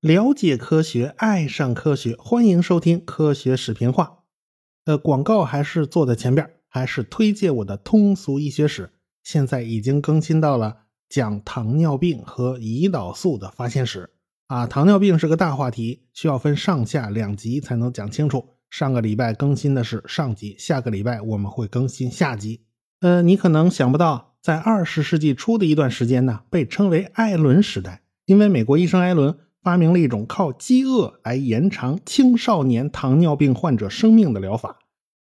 了解科学，爱上科学，欢迎收听科学视频化。呃，广告还是做在前边，还是推荐我的通俗医学史。现在已经更新到了讲糖尿病和胰岛素的发现史啊。糖尿病是个大话题，需要分上下两集才能讲清楚。上个礼拜更新的是上集，下个礼拜我们会更新下集。呃，你可能想不到，在二十世纪初的一段时间呢，被称为艾伦时代，因为美国医生艾伦。发明了一种靠饥饿来延长青少年糖尿病患者生命的疗法。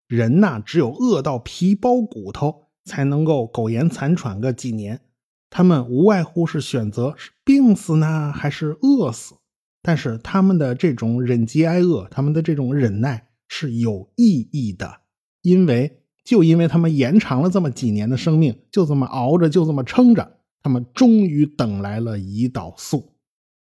人呐，只有饿到皮包骨头，才能够苟延残喘个几年。他们无外乎是选择是病死呢，还是饿死。但是他们的这种忍饥挨饿，他们的这种忍耐是有意义的，因为就因为他们延长了这么几年的生命，就这么熬着，就这么撑着，他们终于等来了胰岛素。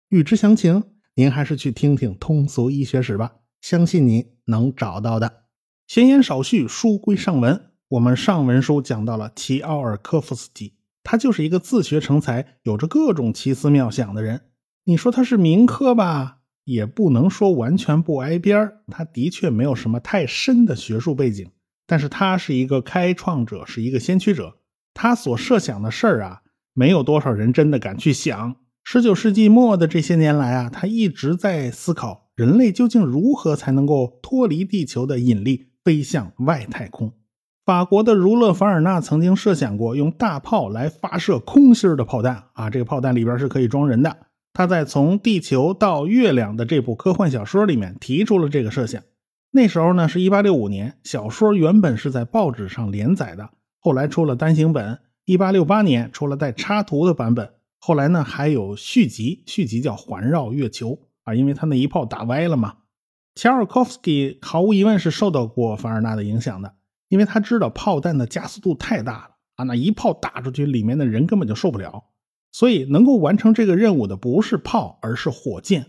欲知详情，您还是去听听通俗医学史吧，相信您能找到的。闲言少叙，书归上文。我们上文书讲到了齐奥尔科夫斯基，他就是一个自学成才、有着各种奇思妙想的人。你说他是民科吧，也不能说完全不挨边他的确没有什么太深的学术背景，但是他是一个开创者，是一个先驱者。他所设想的事儿啊，没有多少人真的敢去想。十九世纪末的这些年来啊，他一直在思考人类究竟如何才能够脱离地球的引力，飞向外太空。法国的儒勒·凡尔纳曾经设想过用大炮来发射空心的炮弹啊，这个炮弹里边是可以装人的。他在《从地球到月亮》的这部科幻小说里面提出了这个设想。那时候呢是1865年，小说原本是在报纸上连载的，后来出了单行本。1868年出了带插图的版本。后来呢，还有续集，续集叫《环绕月球》啊，因为他那一炮打歪了嘛。乔尔科夫斯基毫无疑问是受到过凡尔纳的影响的，因为他知道炮弹的加速度太大了啊，那一炮打出去，里面的人根本就受不了。所以能够完成这个任务的不是炮，而是火箭。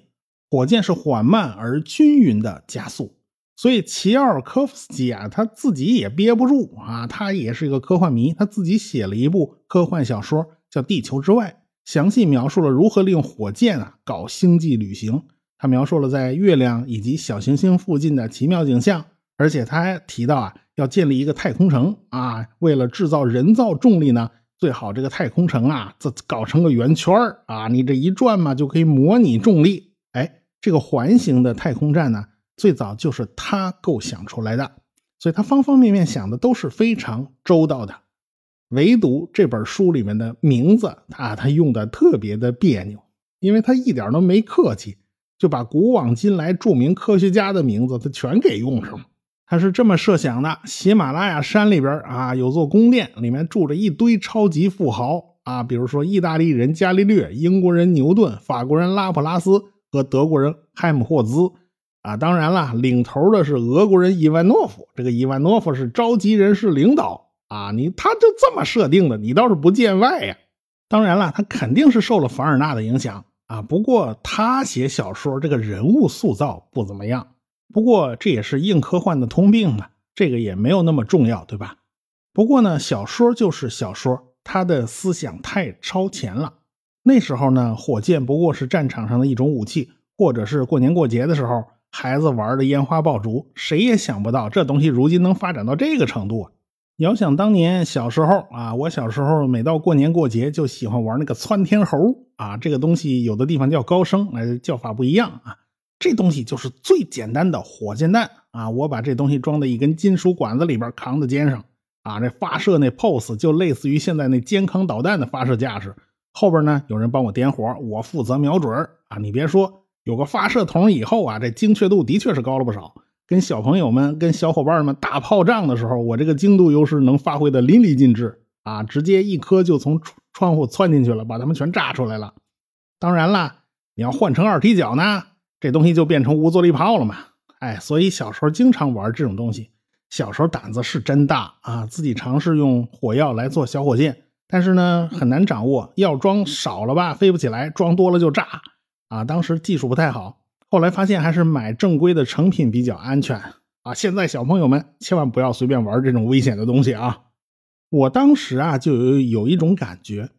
火箭是缓慢而均匀的加速。所以齐奥尔科夫斯基啊，他自己也憋不住啊，他也是一个科幻迷，他自己写了一部科幻小说，叫《地球之外》。详细描述了如何利用火箭啊搞星际旅行。他描述了在月亮以及小行星附近的奇妙景象，而且他还提到啊要建立一个太空城啊。为了制造人造重力呢，最好这个太空城啊这搞成个圆圈啊，你这一转嘛就可以模拟重力。哎，这个环形的太空站呢，最早就是他构想出来的，所以他方方面面想的都是非常周到的。唯独这本书里面的名字，啊，他用的特别的别扭，因为他一点都没客气，就把古往今来著名科学家的名字他全给用上了。他是这么设想的：喜马拉雅山里边啊，有座宫殿，里面住着一堆超级富豪啊，比如说意大利人伽利略、英国人牛顿、法国人拉普拉斯和德国人海姆霍兹啊。当然了，领头的是俄国人伊万诺夫，这个伊万诺夫是召集人事领导。啊，你他就这么设定的，你倒是不见外呀。当然了，他肯定是受了凡尔纳的影响啊。不过他写小说这个人物塑造不怎么样。不过这也是硬科幻的通病嘛，这个也没有那么重要，对吧？不过呢，小说就是小说，他的思想太超前了。那时候呢，火箭不过是战场上的一种武器，或者是过年过节的时候孩子玩的烟花爆竹。谁也想不到这东西如今能发展到这个程度啊！遥想当年小时候啊，我小时候每到过年过节就喜欢玩那个窜天猴啊，这个东西有的地方叫高升，哎，叫法不一样啊。这东西就是最简单的火箭弹啊，我把这东西装在一根金属管子里边，扛在肩上啊，这发射那 pose 就类似于现在那肩扛导弹的发射架势。后边呢有人帮我点火，我负责瞄准啊。你别说，有个发射筒以后啊，这精确度的确是高了不少。跟小朋友们、跟小伙伴们打炮仗的时候，我这个精度优势能发挥的淋漓尽致啊！直接一颗就从窗户窜进去了，把他们全炸出来了。当然了，你要换成二踢脚呢，这东西就变成无坐力炮了嘛。哎，所以小时候经常玩这种东西。小时候胆子是真大啊，自己尝试用火药来做小火箭，但是呢很难掌握，药装少了吧飞不起来，装多了就炸啊。当时技术不太好。后来发现还是买正规的成品比较安全啊！现在小朋友们千万不要随便玩这种危险的东西啊！我当时啊就有有一种感觉，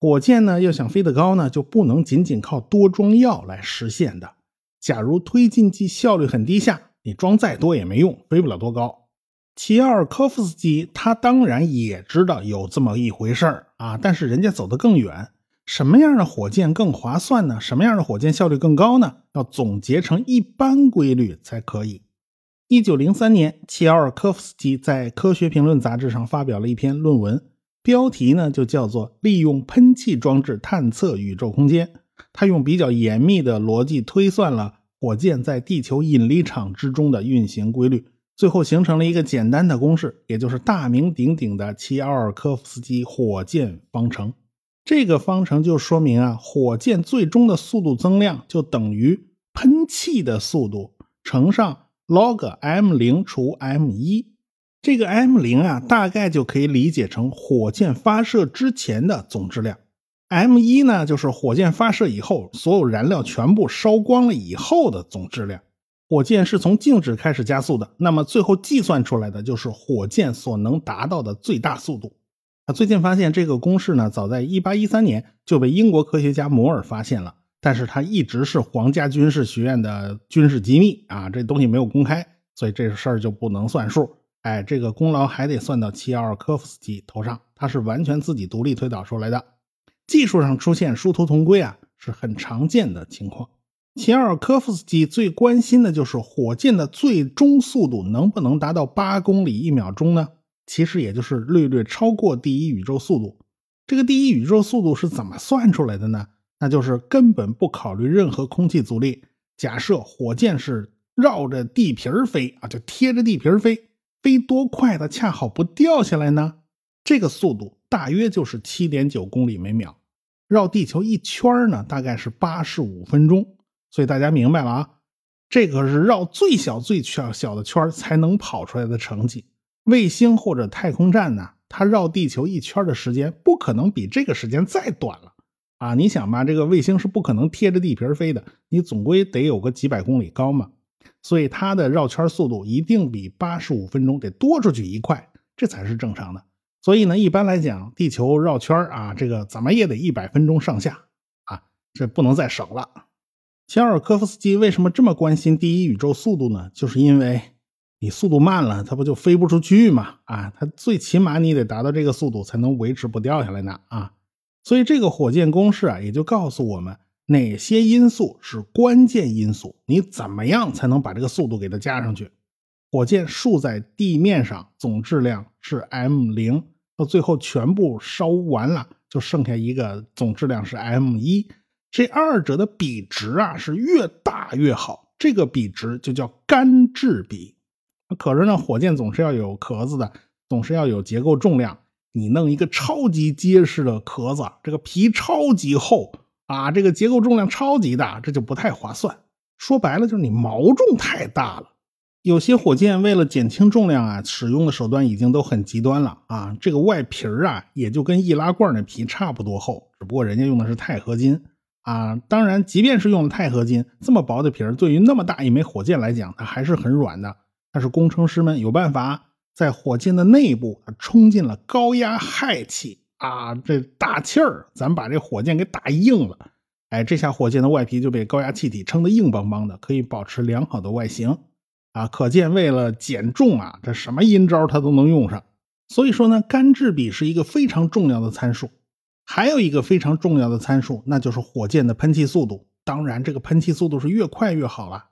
火箭呢要想飞得高呢，就不能仅仅靠多装药来实现的。假如推进剂效率很低下，你装再多也没用，飞不了多高。齐奥尔科夫斯基他当然也知道有这么一回事儿啊，但是人家走得更远。什么样的火箭更划算呢？什么样的火箭效率更高呢？要总结成一般规律才可以。一九零三年，齐奥尔科夫斯基在《科学评论》杂志上发表了一篇论文，标题呢就叫做《利用喷气装置探测宇宙空间》。他用比较严密的逻辑推算了火箭在地球引力场之中的运行规律，最后形成了一个简单的公式，也就是大名鼎鼎的齐奥尔科夫斯基火箭方程。这个方程就说明啊，火箭最终的速度增量就等于喷气的速度乘上。log m 零除 m 一，这个 m 零啊，大概就可以理解成火箭发射之前的总质量，m 一呢就是火箭发射以后所有燃料全部烧光了以后的总质量。火箭是从静止开始加速的，那么最后计算出来的就是火箭所能达到的最大速度。啊，最近发现这个公式呢，早在1813年就被英国科学家摩尔发现了。但是它一直是皇家军事学院的军事机密啊，这东西没有公开，所以这事儿就不能算数。哎，这个功劳还得算到齐奥尔科夫斯基头上，他是完全自己独立推导出来的。技术上出现殊途同归啊，是很常见的情况。齐奥尔科夫斯基最关心的就是火箭的最终速度能不能达到八公里一秒钟呢？其实也就是略略超过第一宇宙速度。这个第一宇宙速度是怎么算出来的呢？那就是根本不考虑任何空气阻力。假设火箭是绕着地皮儿飞啊，就贴着地皮儿飞，飞多快它恰好不掉下来呢？这个速度大约就是七点九公里每秒，绕地球一圈呢，大概是八十五分钟。所以大家明白了啊，这个是绕最小最小小的圈才能跑出来的成绩。卫星或者太空站呢，它绕地球一圈的时间不可能比这个时间再短了。啊，你想吧，这个卫星是不可能贴着地皮飞的，你总归得有个几百公里高嘛，所以它的绕圈速度一定比八十五分钟得多出去一块，这才是正常的。所以呢，一般来讲，地球绕圈啊，这个怎么也得一百分钟上下啊，这不能再省了。乔尔科夫斯基为什么这么关心第一宇宙速度呢？就是因为你速度慢了，它不就飞不出去吗？啊，它最起码你得达到这个速度才能维持不掉下来呢啊。所以这个火箭公式啊，也就告诉我们哪些因素是关键因素，你怎么样才能把这个速度给它加上去？火箭竖在地面上，总质量是 m 零，到最后全部烧完了，就剩下一个总质量是 m 一。这二者的比值啊，是越大越好，这个比值就叫干质比。可是呢，火箭总是要有壳子的，总是要有结构重量。你弄一个超级结实的壳子，这个皮超级厚啊，这个结构重量超级大，这就不太划算。说白了就是你毛重太大了。有些火箭为了减轻重量啊，使用的手段已经都很极端了啊。这个外皮啊，也就跟易拉罐的皮差不多厚，只不过人家用的是钛合金啊。当然，即便是用了钛合金，这么薄的皮儿，对于那么大一枚火箭来讲，它还是很软的。但是工程师们有办法。在火箭的内部，冲进了高压氦气啊，这大气儿，咱把这火箭给打硬了。哎，这下火箭的外皮就被高压气体撑得硬邦邦的，可以保持良好的外形啊。可见，为了减重啊，这什么阴招它都能用上。所以说呢，干质比是一个非常重要的参数。还有一个非常重要的参数，那就是火箭的喷气速度。当然，这个喷气速度是越快越好了，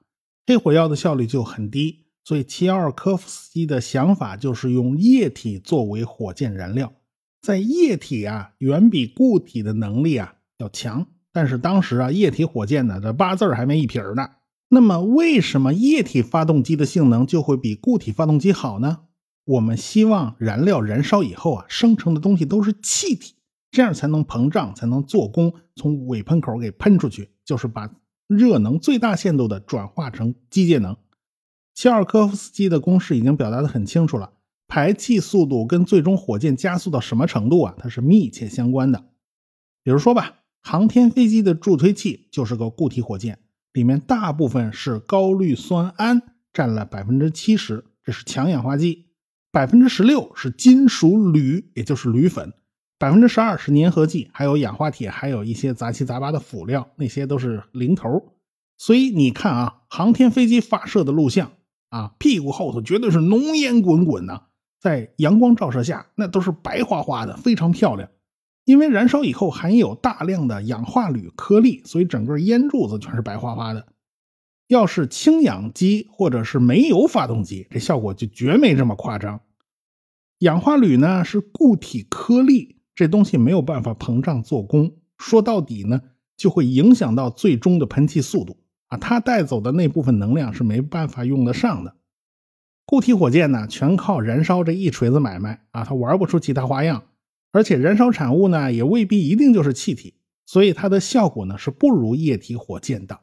黑火药的效率就很低。所以齐奥尔科夫斯基的想法就是用液体作为火箭燃料，在液体啊远比固体的能力啊要强。但是当时啊液体火箭呢这八字儿还没一撇呢。那么为什么液体发动机的性能就会比固体发动机好呢？我们希望燃料燃烧以后啊生成的东西都是气体，这样才能膨胀，才能做功，从尾喷口给喷出去，就是把热能最大限度的转化成机械能。切尔科夫斯基的公式已经表达的很清楚了，排气速度跟最终火箭加速到什么程度啊？它是密切相关的。比如说吧，航天飞机的助推器就是个固体火箭，里面大部分是高氯酸铵，占了百分之七十，这是强氧化剂；百分之十六是金属铝，也就是铝粉，百分之十二是粘合剂，还有氧化铁，还有一些杂七杂八的辅料，那些都是零头。所以你看啊，航天飞机发射的录像啊，屁股后头绝对是浓烟滚滚的，在阳光照射下，那都是白花花的，非常漂亮。因为燃烧以后含有大量的氧化铝颗粒，所以整个烟柱子全是白花花的。要是氢氧机或者是煤油发动机，这效果就绝没这么夸张。氧化铝呢是固体颗粒，这东西没有办法膨胀做功，说到底呢就会影响到最终的喷气速度啊，它带走的那部分能量是没办法用得上的。固体火箭呢全靠燃烧这一锤子买卖啊，它玩不出其他花样。而且燃烧产物呢，也未必一定就是气体，所以它的效果呢是不如液体火箭的。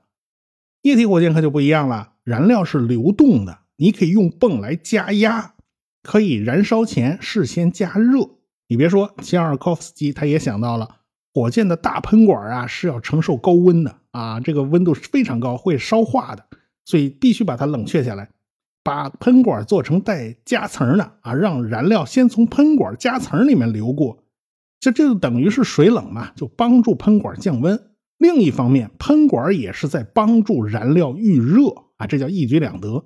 液体火箭可就不一样了，燃料是流动的，你可以用泵来加压，可以燃烧前事先加热。你别说，齐尔科夫斯基他也想到了，火箭的大喷管啊是要承受高温的啊，这个温度是非常高，会烧化的，所以必须把它冷却下来。把喷管做成带夹层的啊，让燃料先从喷管夹层里面流过，这这就等于是水冷嘛，就帮助喷管降温。另一方面，喷管也是在帮助燃料预热啊，这叫一举两得。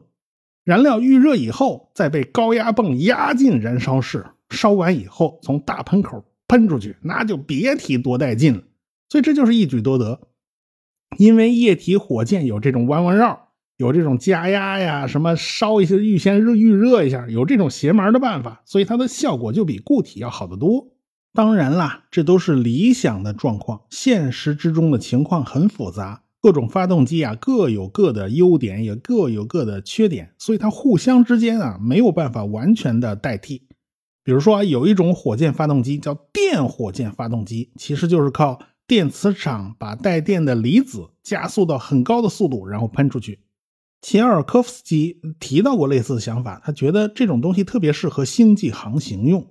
燃料预热以后，再被高压泵压进燃烧室，烧完以后从大喷口喷出去，那就别提多带劲了。所以这就是一举多得，因为液体火箭有这种弯弯绕。有这种加压呀，什么烧一些预先热预热一下，有这种邪门的办法，所以它的效果就比固体要好得多。当然啦，这都是理想的状况，现实之中的情况很复杂，各种发动机啊各有各的优点，也各有各的缺点，所以它互相之间啊没有办法完全的代替。比如说有一种火箭发动机叫电火箭发动机，其实就是靠电磁场把带电的离子加速到很高的速度，然后喷出去。齐尔科夫斯基提到过类似的想法，他觉得这种东西特别适合星际航行用。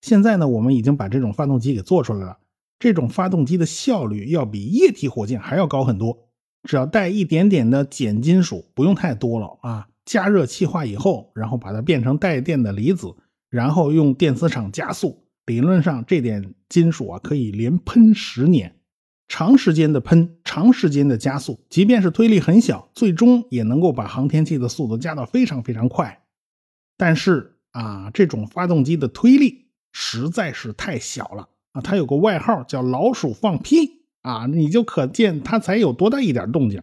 现在呢，我们已经把这种发动机给做出来了。这种发动机的效率要比液体火箭还要高很多，只要带一点点的碱金属，不用太多了啊。加热气化以后，然后把它变成带电的离子，然后用电磁场加速，理论上这点金属啊可以连喷十年。长时间的喷，长时间的加速，即便是推力很小，最终也能够把航天器的速度加到非常非常快。但是啊，这种发动机的推力实在是太小了啊！它有个外号叫“老鼠放屁”啊，你就可见它才有多大一点动静。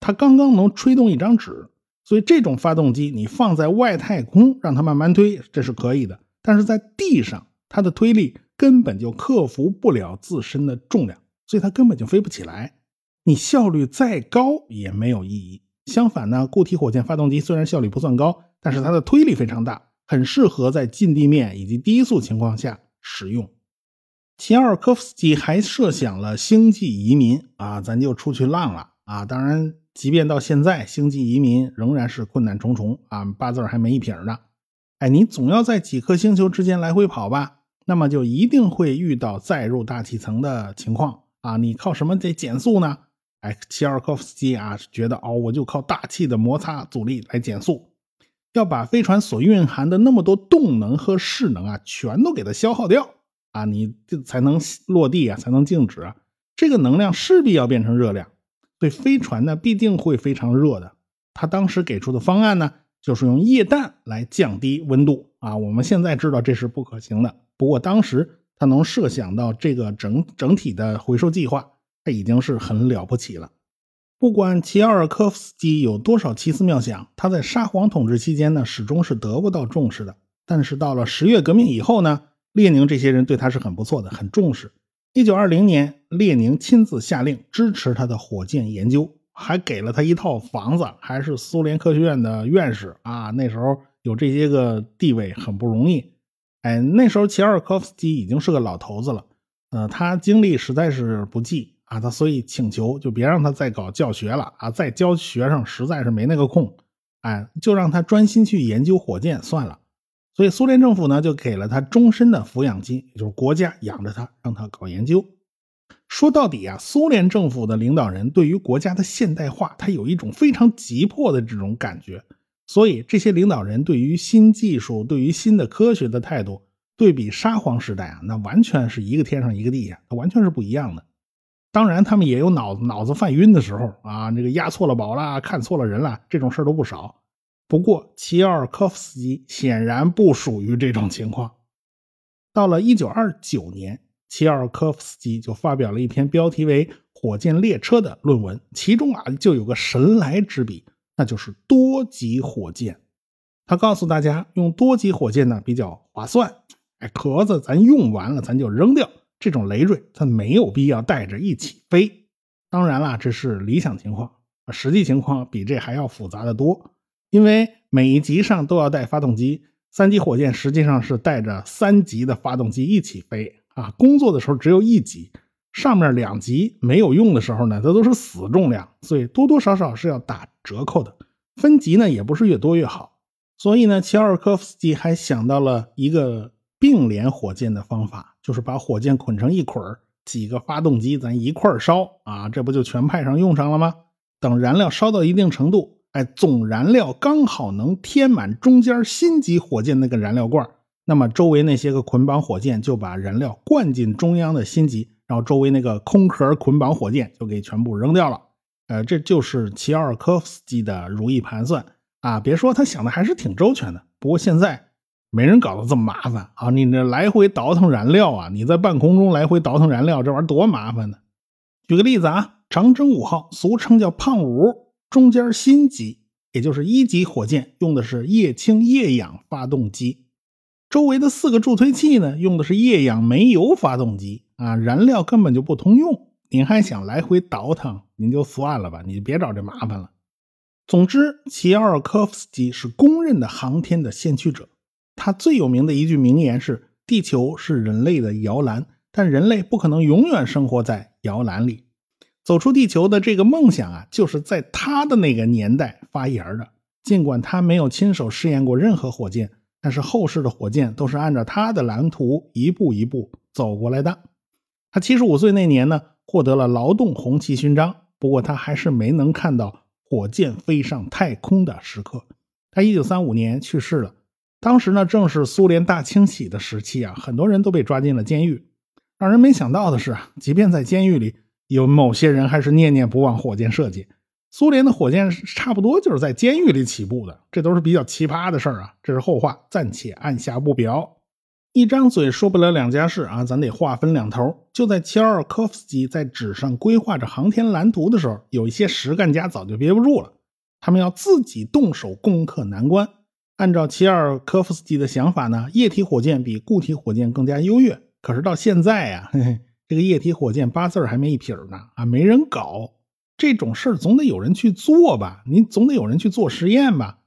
它刚刚能吹动一张纸，所以这种发动机你放在外太空让它慢慢推，这是可以的。但是在地上，它的推力根本就克服不了自身的重量。所以它根本就飞不起来，你效率再高也没有意义。相反呢，固体火箭发动机虽然效率不算高，但是它的推力非常大，很适合在近地面以及低速情况下使用。齐奥尔科夫斯基还设想了星际移民啊，咱就出去浪了啊！当然，即便到现在，星际移民仍然是困难重重啊，八字还没一撇呢。哎，你总要在几颗星球之间来回跑吧？那么就一定会遇到载入大气层的情况。啊，你靠什么得减速呢？哎，齐尔科夫斯基啊，觉得哦，我就靠大气的摩擦阻力来减速，要把飞船所蕴含的那么多动能和势能啊，全都给它消耗掉啊，你这才能落地啊，才能静止啊。这个能量势必要变成热量，所以飞船呢必定会非常热的。他当时给出的方案呢，就是用液氮来降低温度啊。我们现在知道这是不可行的，不过当时。他能设想到这个整整体的回收计划，他已经是很了不起了。不管齐奥尔科夫斯基有多少奇思妙想，他在沙皇统治期间呢，始终是得不到重视的。但是到了十月革命以后呢，列宁这些人对他是很不错的，很重视。一九二零年，列宁亲自下令支持他的火箭研究，还给了他一套房子，还是苏联科学院的院士啊。那时候有这些个地位很不容易。哎，那时候齐尔科夫斯基已经是个老头子了，呃，他精力实在是不济啊，他所以请求就别让他再搞教学了啊，再教学生实在是没那个空，哎，就让他专心去研究火箭算了。所以苏联政府呢就给了他终身的抚养金，就是国家养着他，让他搞研究。说到底啊，苏联政府的领导人对于国家的现代化，他有一种非常急迫的这种感觉，所以这些领导人对于新技术、对于新的科学的态度，对比沙皇时代啊，那完全是一个天上一个地下，完全是不一样的。当然，他们也有脑子脑子犯晕的时候啊，这个押错了宝啦，看错了人啦，这种事儿都不少。不过，齐奥尔科夫斯基显然不属于这种情况。到了1929年，齐奥尔科夫斯基就发表了一篇标题为《火箭列车》的论文，其中啊就有个神来之笔，那就是多级火箭。他告诉大家，用多级火箭呢比较划算。哎，壳子咱用完了，咱就扔掉。这种累赘，它没有必要带着一起飞。当然啦，这是理想情况，实际情况比这还要复杂的多。因为每一级上都要带发动机，三级火箭实际上是带着三级的发动机一起飞啊。工作的时候只有一级，上面两级没有用的时候呢，它都是死重量，所以多多少少是要打折扣的。分级呢也不是越多越好，所以呢，齐奥尔科夫斯基还想到了一个。并联火箭的方法就是把火箭捆成一捆儿几个发动机咱一块儿烧啊，这不就全派上用场了吗？等燃料烧到一定程度，哎，总燃料刚好能填满中间新级火箭那个燃料罐，那么周围那些个捆绑火箭就把燃料灌进中央的新级，然后周围那个空壳捆绑火箭就给全部扔掉了。呃，这就是齐奥尔科夫斯基的如意盘算啊！别说他想的还是挺周全的，不过现在。没人搞得这么麻烦啊！你这来回倒腾燃料啊，你在半空中来回倒腾燃料，这玩意儿多麻烦呢。举个例子啊，长征五号俗称叫胖五，中间新级，也就是一级火箭，用的是液氢液氧发动机，周围的四个助推器呢，用的是液氧煤油发动机啊，燃料根本就不通用。您还想来回倒腾，您就算了吧，你别找这麻烦了。总之，齐奥尔科夫斯基是公认的航天的先驱者。他最有名的一句名言是：“地球是人类的摇篮，但人类不可能永远生活在摇篮里。”走出地球的这个梦想啊，就是在他的那个年代发芽的。尽管他没有亲手试验过任何火箭，但是后世的火箭都是按照他的蓝图一步一步走过来的。他七十五岁那年呢，获得了劳动红旗勋章。不过他还是没能看到火箭飞上太空的时刻。他一九三五年去世了。当时呢，正是苏联大清洗的时期啊，很多人都被抓进了监狱。让人没想到的是啊，即便在监狱里，有某些人还是念念不忘火箭设计。苏联的火箭差不多就是在监狱里起步的，这都是比较奇葩的事儿啊。这是后话，暂且按下不表。一张嘴说不了两家事啊，咱得划分两头。就在齐尔科夫斯基在纸上规划着航天蓝图的时候，有一些实干家早就憋不住了，他们要自己动手攻克难关。按照齐尔科夫斯基的想法呢，液体火箭比固体火箭更加优越。可是到现在呀，嘿嘿，这个液体火箭八字还没一撇呢，啊，没人搞这种事儿，总得有人去做吧？你总得有人去做实验吧？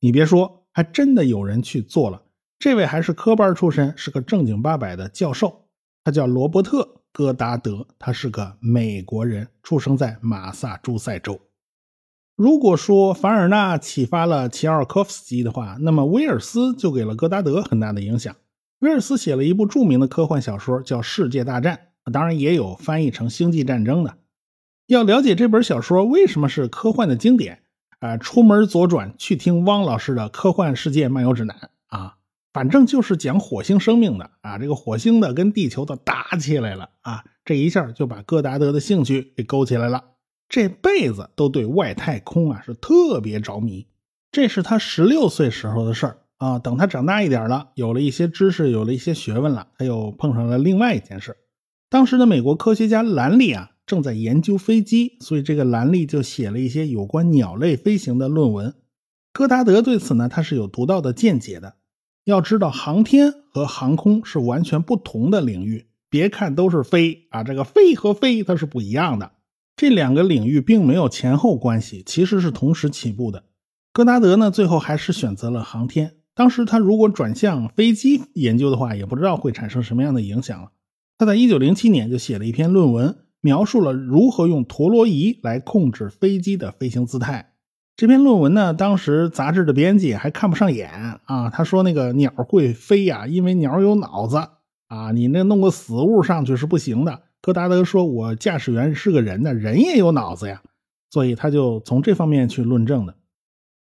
你别说，还真的有人去做了。这位还是科班出身，是个正经八百的教授，他叫罗伯特·戈达德，他是个美国人，出生在马萨诸塞州。如果说凡尔纳启发了齐奥尔科夫斯基的话，那么威尔斯就给了戈达德很大的影响。威尔斯写了一部著名的科幻小说，叫《世界大战》，当然也有翻译成《星际战争》的。要了解这本小说为什么是科幻的经典，啊，出门左转去听汪老师的《科幻世界漫游指南》，反正就是讲火星生命的啊，这个火星的跟地球的打起来了啊，这一下就把戈达德的兴趣给勾起来了。这辈子都对外太空啊是特别着迷，这是他十六岁时候的事儿啊。等他长大一点了，有了一些知识，有了一些学问了，他又碰上了另外一件事。当时的美国科学家兰利啊正在研究飞机，所以这个兰利就写了一些有关鸟类飞行的论文。戈达德对此呢，他是有独到的见解的。要知道，航天和航空是完全不同的领域。别看都是飞啊，这个飞和飞它是不一样的。这两个领域并没有前后关系，其实是同时起步的。戈达德呢，最后还是选择了航天。当时他如果转向飞机研究的话，也不知道会产生什么样的影响了。他在1907年就写了一篇论文，描述了如何用陀螺仪来控制飞机的飞行姿态。这篇论文呢，当时杂志的编辑还看不上眼啊，他说那个鸟会飞呀，因为鸟有脑子啊，你那弄个死物上去是不行的。戈达德说：“我驾驶员是个人呢，人也有脑子呀，所以他就从这方面去论证的。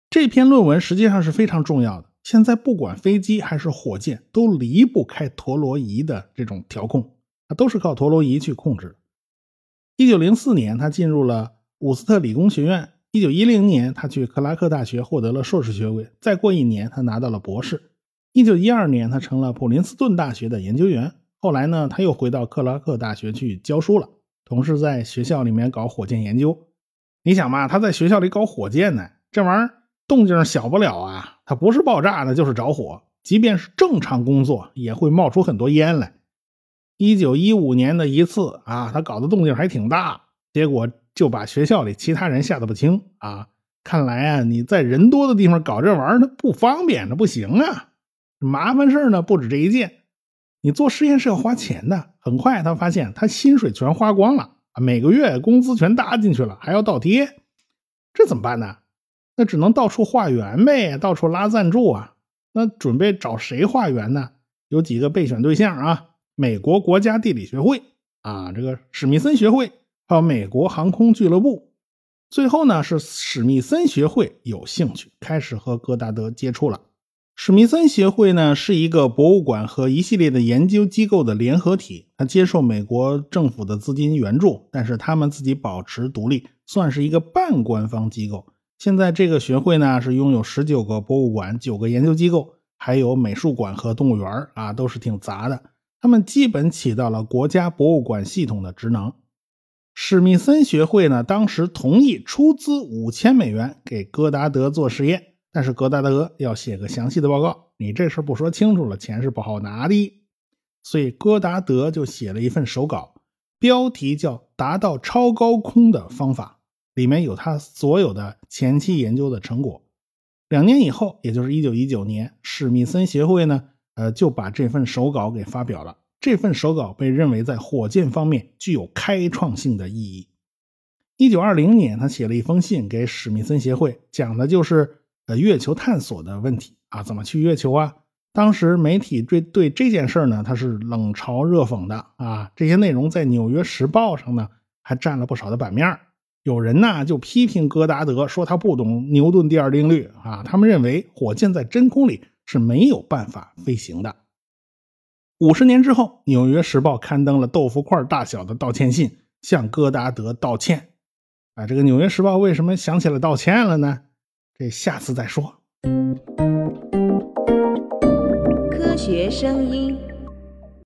这篇论文实际上是非常重要的。现在不管飞机还是火箭，都离不开陀螺仪的这种调控，它，都是靠陀螺仪去控制。一九零四年，他进入了伍斯特理工学院。一九一零年，他去克拉克大学获得了硕士学位。再过一年，他拿到了博士。一九一二年，他成了普林斯顿大学的研究员。后来呢，他又回到克拉克大学去教书了，同时在学校里面搞火箭研究。你想嘛，他在学校里搞火箭呢，这玩意儿动静小不了啊。他不是爆炸呢，就是着火。即便是正常工作，也会冒出很多烟来。一九一五年的一次啊，他搞的动静还挺大，结果。就把学校里其他人吓得不轻啊！看来啊，你在人多的地方搞这玩意儿，它不方便，那不行啊！麻烦事呢不止这一件。你做实验是要花钱的。很快他发现他薪水全花光了，每个月工资全搭进去了，还要倒贴，这怎么办呢？那只能到处化缘呗，到处拉赞助啊。那准备找谁化缘呢？有几个备选对象啊：美国国家地理学会啊，这个史密森学会。到美国航空俱乐部，最后呢是史密森学会有兴趣，开始和戈达德接触了。史密森协会呢是一个博物馆和一系列的研究机构的联合体，它接受美国政府的资金援助，但是他们自己保持独立，算是一个半官方机构。现在这个学会呢是拥有十九个博物馆、九个研究机构，还有美术馆和动物园啊，都是挺杂的。他们基本起到了国家博物馆系统的职能。史密森学会呢，当时同意出资五千美元给戈达德做实验，但是戈达德要写个详细的报告，你这事不说清楚了，钱是不好拿的。所以戈达德就写了一份手稿，标题叫《达到超高空的方法》，里面有他所有的前期研究的成果。两年以后，也就是一九一九年，史密森协会呢，呃，就把这份手稿给发表了。这份手稿被认为在火箭方面具有开创性的意义。一九二零年，他写了一封信给史密森协会，讲的就是呃月球探索的问题啊，怎么去月球啊？当时媒体对对这件事呢，他是冷嘲热讽的啊。这些内容在《纽约时报》上呢还占了不少的版面。有人呢就批评戈达德，说他不懂牛顿第二定律啊。他们认为火箭在真空里是没有办法飞行的。五十年之后，《纽约时报》刊登了豆腐块大小的道歉信，向戈达德道歉。啊，这个《纽约时报》为什么想起来道歉了呢？这下次再说。科学声音。